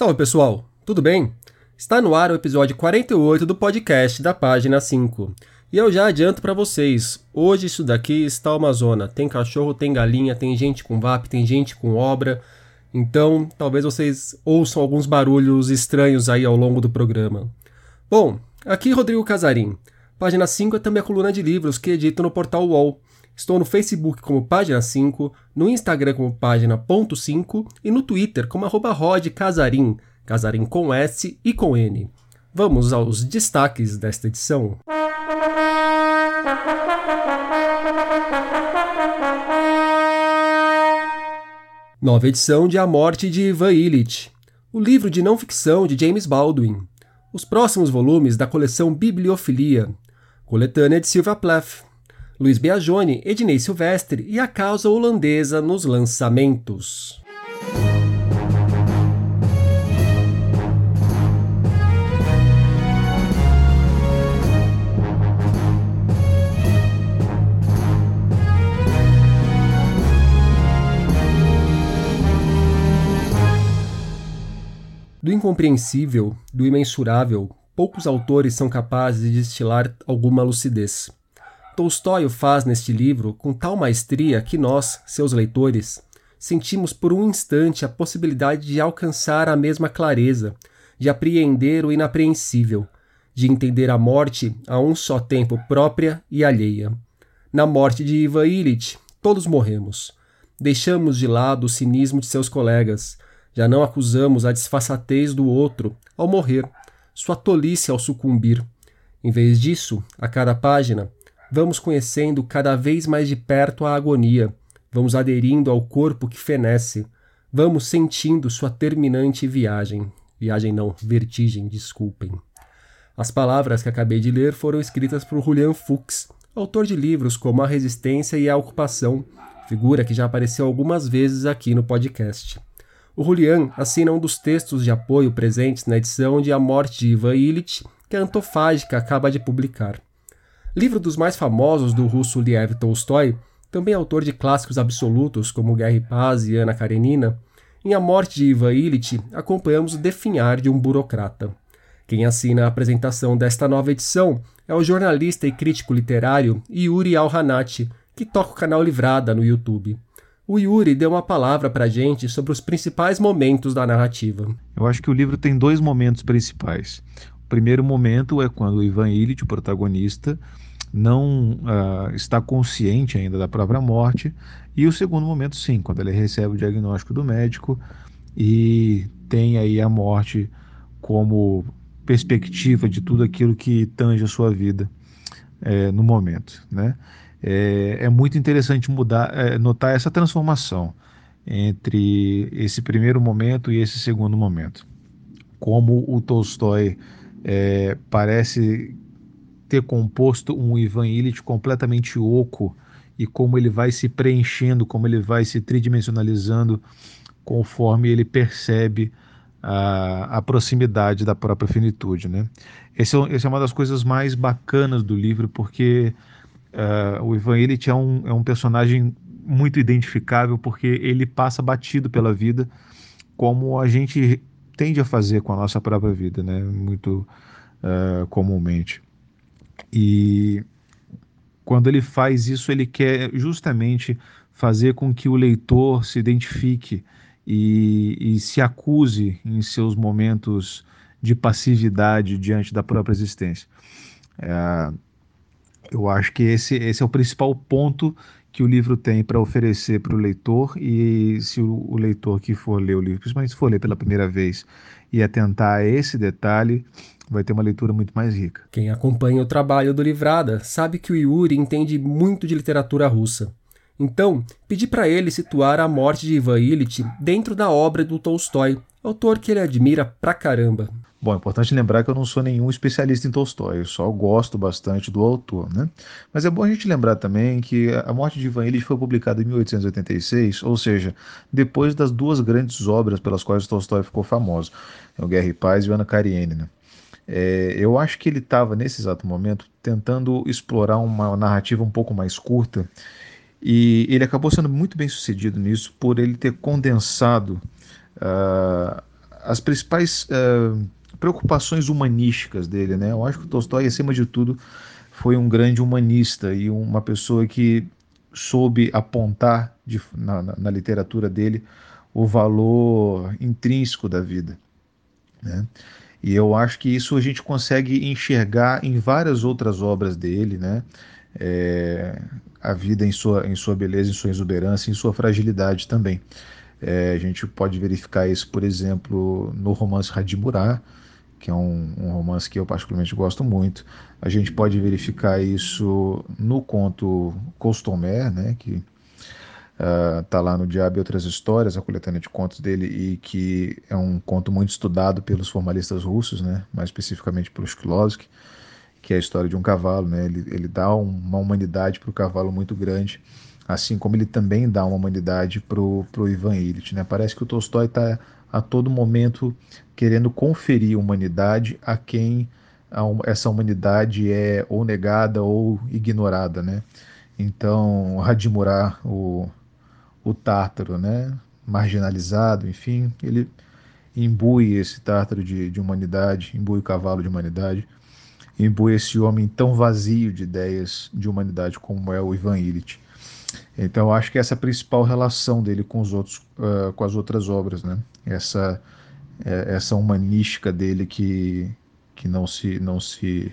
Salve pessoal, tudo bem? Está no ar o episódio 48 do podcast da página 5. E eu já adianto para vocês, hoje isso daqui está uma zona. Tem cachorro, tem galinha, tem gente com VAP, tem gente com obra. Então, talvez vocês ouçam alguns barulhos estranhos aí ao longo do programa. Bom, aqui Rodrigo Casarim. Página 5 é também a coluna de livros que edito no portal UOL. Estou no Facebook como Página 5, no Instagram como Página.5 e no Twitter como arroba Casarim, Casarim com S e com N. Vamos aos destaques desta edição. Nova edição de A Morte de Ivan Illich, o livro de não ficção de James Baldwin, os próximos volumes da coleção Bibliofilia, coletânea de Silvia Plath, Luiz Biagione, Ednei Silvestre e a causa holandesa nos lançamentos. Do incompreensível, do imensurável, poucos autores são capazes de destilar alguma lucidez. Tolstói o faz neste livro com tal maestria que nós, seus leitores, sentimos por um instante a possibilidade de alcançar a mesma clareza, de apreender o inapreensível, de entender a morte a um só tempo própria e alheia. Na morte de Ivan Illich, todos morremos. Deixamos de lado o cinismo de seus colegas, já não acusamos a disfarçatez do outro ao morrer, sua tolice ao sucumbir. Em vez disso, a cada página, vamos conhecendo cada vez mais de perto a agonia, vamos aderindo ao corpo que fenece, vamos sentindo sua terminante viagem. Viagem não, vertigem, desculpem. As palavras que acabei de ler foram escritas por Julian Fuchs, autor de livros como A Resistência e a Ocupação, figura que já apareceu algumas vezes aqui no podcast. O Julian assina um dos textos de apoio presentes na edição de A Morte de Ivan Illich, que a Antofágica acaba de publicar. Livro dos mais famosos do russo Liev Tolstói, também autor de clássicos absolutos como Guerra e Paz e Ana Karenina, em A Morte de Ivan Illich acompanhamos o definhar de um burocrata. Quem assina a apresentação desta nova edição é o jornalista e crítico literário Yuri Alhanati, que toca o canal Livrada no YouTube. O Yuri deu uma palavra para gente sobre os principais momentos da narrativa. Eu acho que o livro tem dois momentos principais primeiro momento é quando o Ivan Illich, o protagonista, não uh, está consciente ainda da própria morte, e o segundo momento, sim, quando ele recebe o diagnóstico do médico e tem aí a morte como perspectiva de tudo aquilo que tange a sua vida é, no momento, né? É, é muito interessante mudar, é, notar essa transformação entre esse primeiro momento e esse segundo momento. Como o Tolstói é, parece ter composto um Ivan Illich completamente oco e como ele vai se preenchendo, como ele vai se tridimensionalizando conforme ele percebe a, a proximidade da própria finitude. Né? Essa é, esse é uma das coisas mais bacanas do livro, porque uh, o Ivan Illich é um, é um personagem muito identificável, porque ele passa batido pela vida, como a gente tende a fazer com a nossa própria vida, né? Muito uh, comumente. E quando ele faz isso, ele quer justamente fazer com que o leitor se identifique e, e se acuse em seus momentos de passividade diante da própria existência. É, eu acho que esse, esse é o principal ponto que o livro tem para oferecer para o leitor e se o, o, leitor que for ler o livro, principalmente se for ler pela primeira vez e atentar a esse detalhe, vai ter uma leitura muito mais rica. Quem acompanha o trabalho do Livrada sabe que o Yuri entende muito de literatura russa. Então, pedi para ele situar a morte de Ivan Illich dentro da obra do Tolstói, autor que ele admira pra caramba. Bom, é importante lembrar que eu não sou nenhum especialista em Tolstói, eu só gosto bastante do autor, né? Mas é bom a gente lembrar também que A Morte de Ivan Illich foi publicada em 1886, ou seja, depois das duas grandes obras pelas quais Tolstói ficou famoso, é o Guerra e Paz e o Ana Karenina. É, eu acho que ele estava, nesse exato momento, tentando explorar uma narrativa um pouco mais curta e ele acabou sendo muito bem sucedido nisso por ele ter condensado uh, as principais uh, preocupações humanísticas dele. Né? Eu acho que o Tolstói, acima de tudo, foi um grande humanista e uma pessoa que soube apontar de, na, na, literatura dele o valor intrínseco da vida. Né? E eu acho que isso a gente consegue enxergar em várias outras obras dele, né? É, a vida em sua, em sua beleza, em sua exuberância, em sua fragilidade também. É, a gente pode verificar isso, por exemplo, no romance Radimurá, que é um, um, romance que eu particularmente gosto muito. A gente pode verificar isso no conto Costomer, né, que está uh, lá no Diabo e Outras Histórias, a coletânea de contos dele, e que é um conto muito estudado pelos formalistas russos, né, mais especificamente pelo Shklovsky, que é a história de um cavalo. Né, ele, ele dá uma humanidade para o cavalo muito grande, assim como ele também dá uma humanidade para o Ivan Illich. Né. Parece que o Tolstói está a todo momento querendo conferir humanidade a quem essa humanidade é ou negada ou ignorada, né? Então, Radimurá, o, o tártaro, né? marginalizado, enfim, ele imbui esse tártaro de, de humanidade, imbui o cavalo de humanidade, imbui esse homem tão vazio de ideias de humanidade como é o Ivan Illich. Então, eu acho que essa é a principal relação dele com os outros, uh, com as outras obras, né? Essa é, essa humanística dele que, que não se não se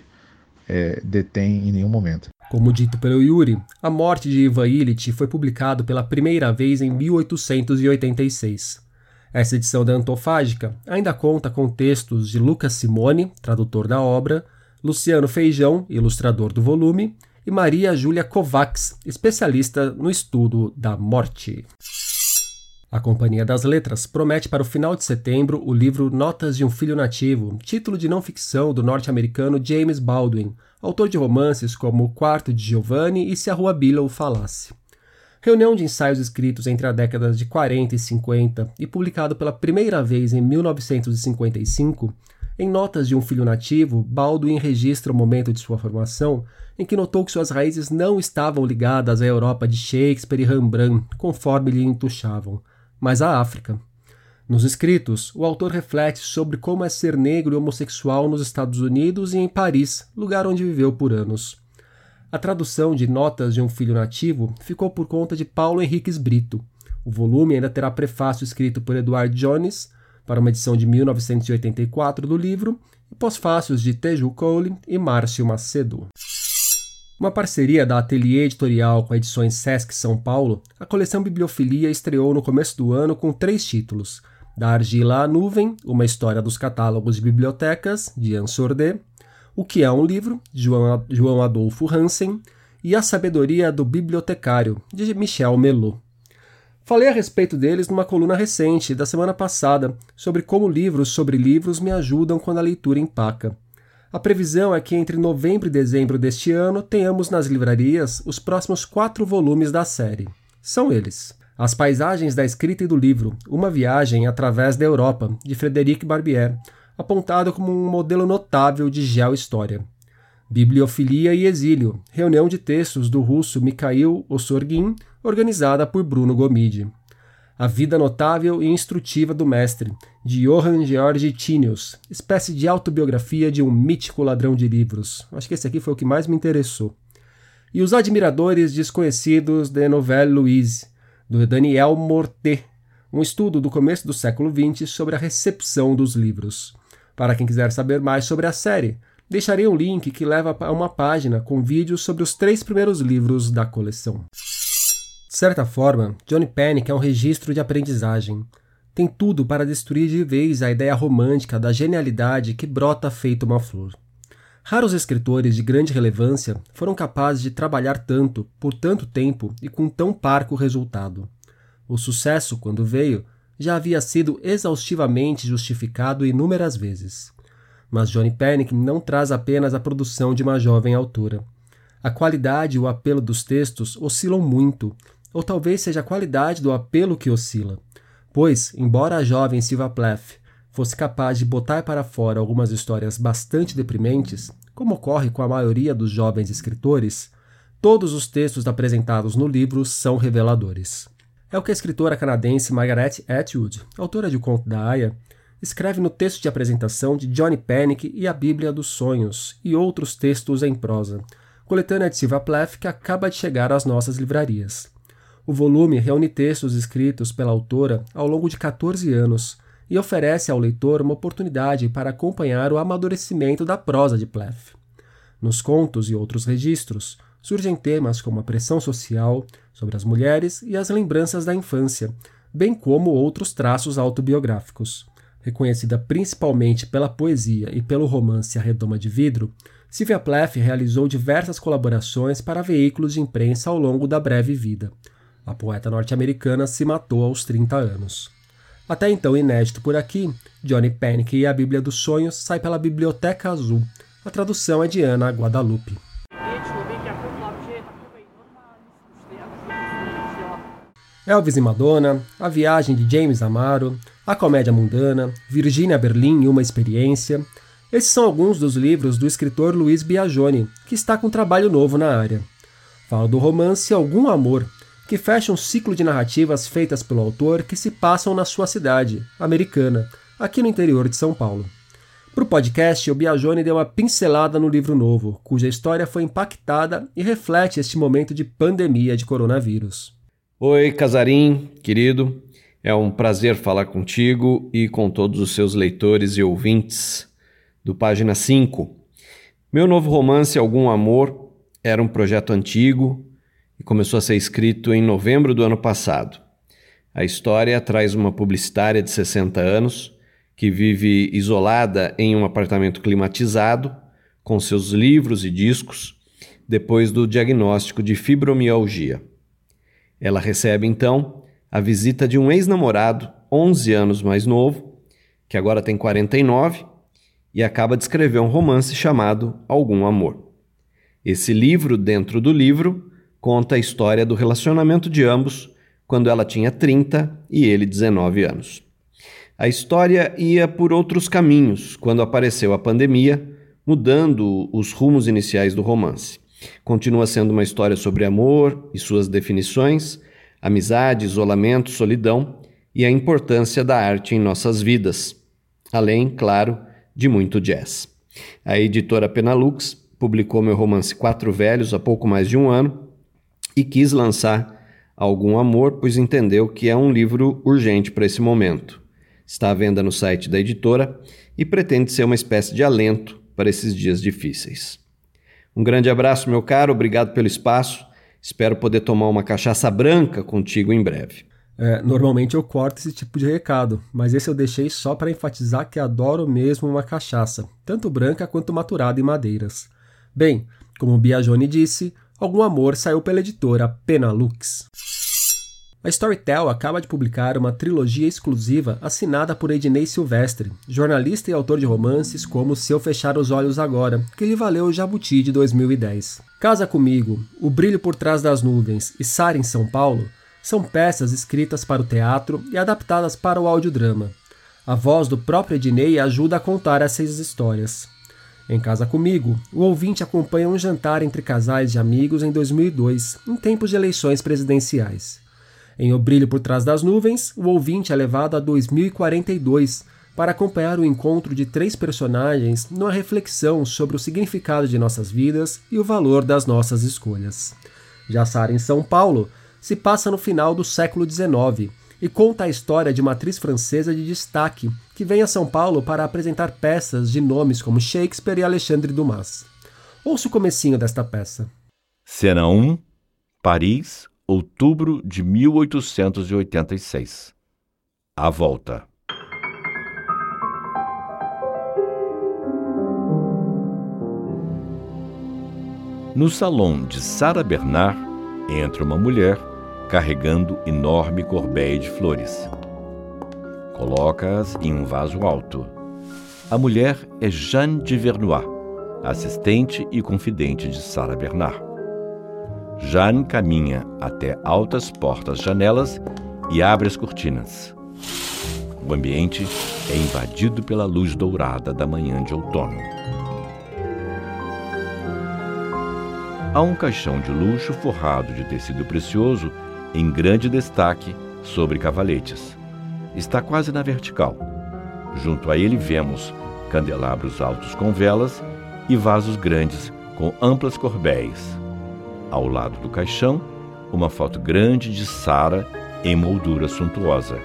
é, detém em nenhum momento. Como dito pelo Yuri, A Morte de Ivan Illich foi publicado pela primeira vez em 1886. Essa edição da Antofágica ainda conta com textos de Lucas Simone, tradutor da obra, Luciano Feijão, ilustrador do volume, e Maria Júlia Kovacs, especialista no estudo da morte. A Companhia das Letras promete para o final de setembro o livro Notas de um Filho Nativo, título de não ficção do norte-americano James Baldwin, autor de romances como O Quarto de Giovanni e Se a Rua Billow Falasse. Reunião de ensaios escritos entre as décadas de 40 e 50 e publicado pela primeira vez em 1955, em Notas de um Filho Nativo, Baldwin registra o momento de sua formação em que notou que suas raízes não estavam ligadas à Europa de Shakespeare e Rembrandt, conforme lhe entuchavam, mas à África. Nos escritos, o autor reflete sobre como é ser negro e homossexual nos Estados Unidos e em Paris, lugar onde viveu por anos. A tradução de Notas de um Filho Nativo ficou por conta de Paulo Henriques Brito. O volume ainda terá prefácio escrito por Edward Jones, para uma edição de 1984 do livro, e pós-fácios de Teju Cole e Márcio Macedo. Uma parceria da Ateliê Editorial com a Edições Sesc São Paulo, a coleção Bibliofilia estreou no começo do ano com três títulos: Da Argila à Nuvem, Uma História dos Catálogos de Bibliotecas, de Anne Sordet, O que é um Livro, de João Adolfo Hansen, e A Sabedoria do Bibliotecário, de Michel Melot. Falei a respeito deles numa coluna recente, da semana passada, sobre como livros sobre livros me ajudam quando a leitura empaca. A previsão é que entre novembro e dezembro deste ano tenhamos nas livrarias os próximos quatro volumes da série. São eles: As Paisagens da Escrita e do Livro, Uma Viagem através da Europa, de Frederic Barbier, apontado como um modelo notável de geohistória. Bibliofilia e Exílio, reunião de textos do russo Mikhail Ossorgin, organizada por Bruno Gomide. A Vida Notável e Instrutiva do Mestre, de Johann Georg Tinius, espécie de autobiografia de um mítico ladrão de livros. Acho que esse aqui foi o que mais me interessou. E Os Admiradores Desconhecidos de Nouvelle Louise, do Daniel Morté, um estudo do começo do século XX sobre a recepção dos livros. Para quem quiser saber mais sobre a série, Deixarei um link que leva a uma página com vídeos sobre os três primeiros livros da coleção. Certa forma, Johnny Panic é um registro de aprendizagem. Tem tudo para destruir de vez a ideia romântica da genialidade que brota feito uma flor. Raros escritores de grande relevância foram capazes de trabalhar tanto, por tanto tempo e com tão parco resultado. O sucesso, quando veio, já havia sido exaustivamente justificado inúmeras vezes. Mas Johnny Panic não traz apenas a produção de uma jovem autora. A qualidade e o apelo dos textos oscilam muito, ou talvez seja a qualidade do apelo que oscila. Pois, embora a jovem Silva Plath fosse capaz de botar para fora algumas histórias bastante deprimentes, como ocorre com a maioria dos jovens escritores, todos os textos apresentados no livro são reveladores. É o que a escritora canadense Margaret Atwood, autora de O Conto da Aya, escreve no texto de apresentação de Johnny Panic e a Bíblia dos Sonhos, e outros textos em prosa, coletânea de Silvia Plath que acaba de chegar às nossas livrarias. O volume reúne textos escritos pela autora ao longo de 14 anos e oferece ao leitor uma oportunidade para acompanhar o amadurecimento da prosa de Plath. Nos contos e outros registros, surgem temas como a pressão social sobre as mulheres e as lembranças da infância, bem como outros traços autobiográficos. Reconhecida principalmente pela poesia e pelo romance A Redoma de Vidro, Sylvia Plath realizou diversas colaborações para veículos de imprensa ao longo da breve vida. A poeta norte-americana se matou aos 30 anos. Até então inédito por aqui, Johnny Panic e a Bíblia dos Sonhos sai pela Biblioteca Azul. A tradução é de Ana Guadalupe. Elvis e Madonna, A Viagem de James Amaro, A Comédia Mundana, Virginia Berlin e Uma Experiência. Esses são alguns dos livros do escritor Luiz Biagioni, que está com trabalho novo na área. Fala do romance Algum Amor, que fecha um ciclo de narrativas feitas pelo autor que se passam na sua cidade, americana, aqui no interior de São Paulo. Para o podcast, o Biagioni deu uma pincelada no livro novo, cuja história foi impactada e reflete este momento de pandemia de coronavírus. Oi, Casarim, querido. É um prazer falar contigo e com todos os seus leitores e ouvintes do Página 5. Meu novo romance, Algum Amor, era um projeto antigo e começou a ser escrito em novembro do ano passado. A história traz uma publicitária de 60 anos que vive isolada em um apartamento climatizado, com seus livros e discos, depois do diagnóstico de fibromialgia. Ela recebe então a visita de um ex-namorado, 11 anos mais novo, que agora tem 49, e acaba de escrever um romance chamado Algum Amor. Esse livro, dentro do livro, conta a história do relacionamento de ambos quando ela tinha 30 e ele 19 anos. A história ia por outros caminhos quando apareceu a pandemia, mudando os rumos iniciais do romance. Continua sendo uma história sobre amor e suas definições, amizade, isolamento, solidão e a importância da arte em nossas vidas, além, claro, de muito jazz. A editora Penalux publicou meu romance Quatro Velhos há pouco mais de um ano e quis lançar Algum Amor, pois entendeu que é um livro urgente para esse momento. Está à venda no site da editora e pretende ser uma espécie de alento para esses dias difíceis. Um grande abraço, meu caro, obrigado pelo espaço. Espero poder tomar uma cachaça branca contigo em breve. É, normalmente eu corto esse tipo de recado, mas esse eu deixei só para enfatizar que adoro mesmo uma cachaça, tanto branca quanto maturada em madeiras. Bem, como o Biagioni disse, Algum Amor saiu pela editora Penalux. A Storytel acaba de publicar uma trilogia exclusiva assinada por Ednei Silvestre, jornalista e autor de romances como Se Eu Fechar os Olhos Agora, que lhe valeu o Jabuti de 2010. Casa Comigo, O Brilho por Trás das Nuvens e Sara em São Paulo são peças escritas para o teatro e adaptadas para o audiodrama. A voz do próprio Ednei ajuda a contar essas histórias. Em Casa Comigo, o ouvinte acompanha um jantar entre casais de amigos em 2002, em tempos de eleições presidenciais. Em O Brilho por Trás das Nuvens, o ouvinte é levado a 2042 para acompanhar o encontro de três personagens numa reflexão sobre o significado de nossas vidas e o valor das nossas escolhas. Já Sara em São Paulo se passa no final do século XIX e conta a história de uma atriz francesa de destaque que vem a São Paulo para apresentar peças de nomes como Shakespeare e Alexandre Dumas. Ouça o comecinho desta peça. Cena 1, Paris, outubro de 1886. A volta. No salão de Sara Bernard entra uma mulher carregando enorme corbeia de flores. Coloca-as em um vaso alto. A mulher é Jeanne de Vernois, assistente e confidente de Sara Bernard. Jeanne caminha até altas portas-janelas e abre as cortinas. O ambiente é invadido pela luz dourada da manhã de outono. Há um caixão de luxo forrado de tecido precioso em grande destaque sobre cavaletes. Está quase na vertical. Junto a ele vemos candelabros altos com velas e vasos grandes com amplas corbéis. Ao lado do caixão, uma foto grande de Sara em moldura suntuosa.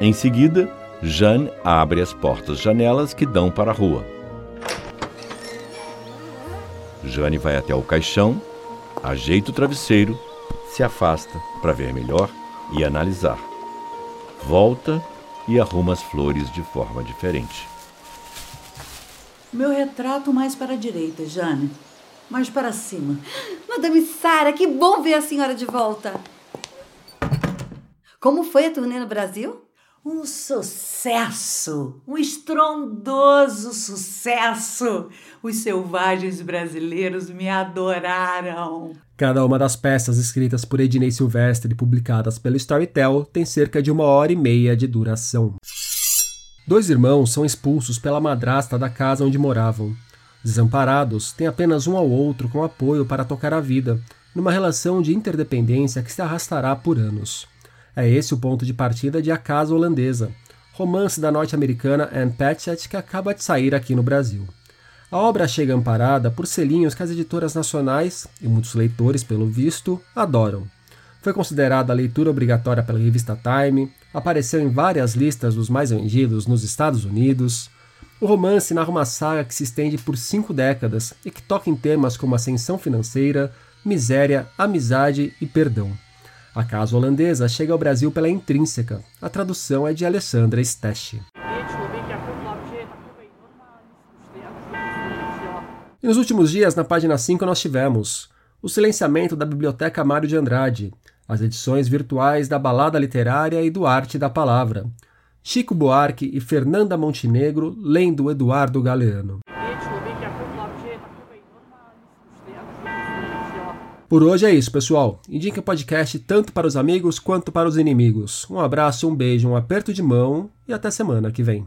Em seguida, Jeanne abre as portas-janelas que dão para a rua. Jane vai até o caixão, ajeita o travesseiro, se afasta para ver melhor e analisar. Volta e arruma as flores de forma diferente. Meu retrato mais para a direita, Jane. Mais para cima. Madame Sara, que bom ver a senhora de volta. Como foi a turnê no Brasil? Um sucesso, um estrondoso sucesso. Os selvagens brasileiros me adoraram. Cada uma das peças escritas por Ednei Silvestre e publicadas pela Storytel tem cerca de uma hora e meia de duração. Dois irmãos são expulsos pela madrasta da casa onde moravam. Desamparados, têm apenas um ao outro com apoio para tocar a vida, numa relação de interdependência que se arrastará por anos. É esse o ponto de partida de A Casa Holandesa, romance da norte-americana Anne Patchett que acaba de sair aqui no Brasil. A obra chega amparada por selinhos que as editoras nacionais, e muitos leitores, pelo visto, adoram. Foi considerada a leitura obrigatória pela revista Time, apareceu em várias listas dos mais vendidos nos Estados Unidos. O romance narra uma saga que se estende por cinco décadas e que toca em temas como ascensão financeira, miséria, amizade e perdão. A casa holandesa chega ao Brasil pela Intrínseca. A tradução é de Alessandra Stesch. E nos últimos dias, na página 5, nós tivemos o silenciamento da Biblioteca Mário de Andrade, as edições virtuais da Balada Literária e do Arte da Palavra, Chico Buarque e Fernanda Montenegro lendo Eduardo Galeano. Por hoje é isso, pessoal. Indique o podcast tanto para os amigos quanto para os inimigos. Um abraço, um beijo, um aperto de mão e até semana que vem.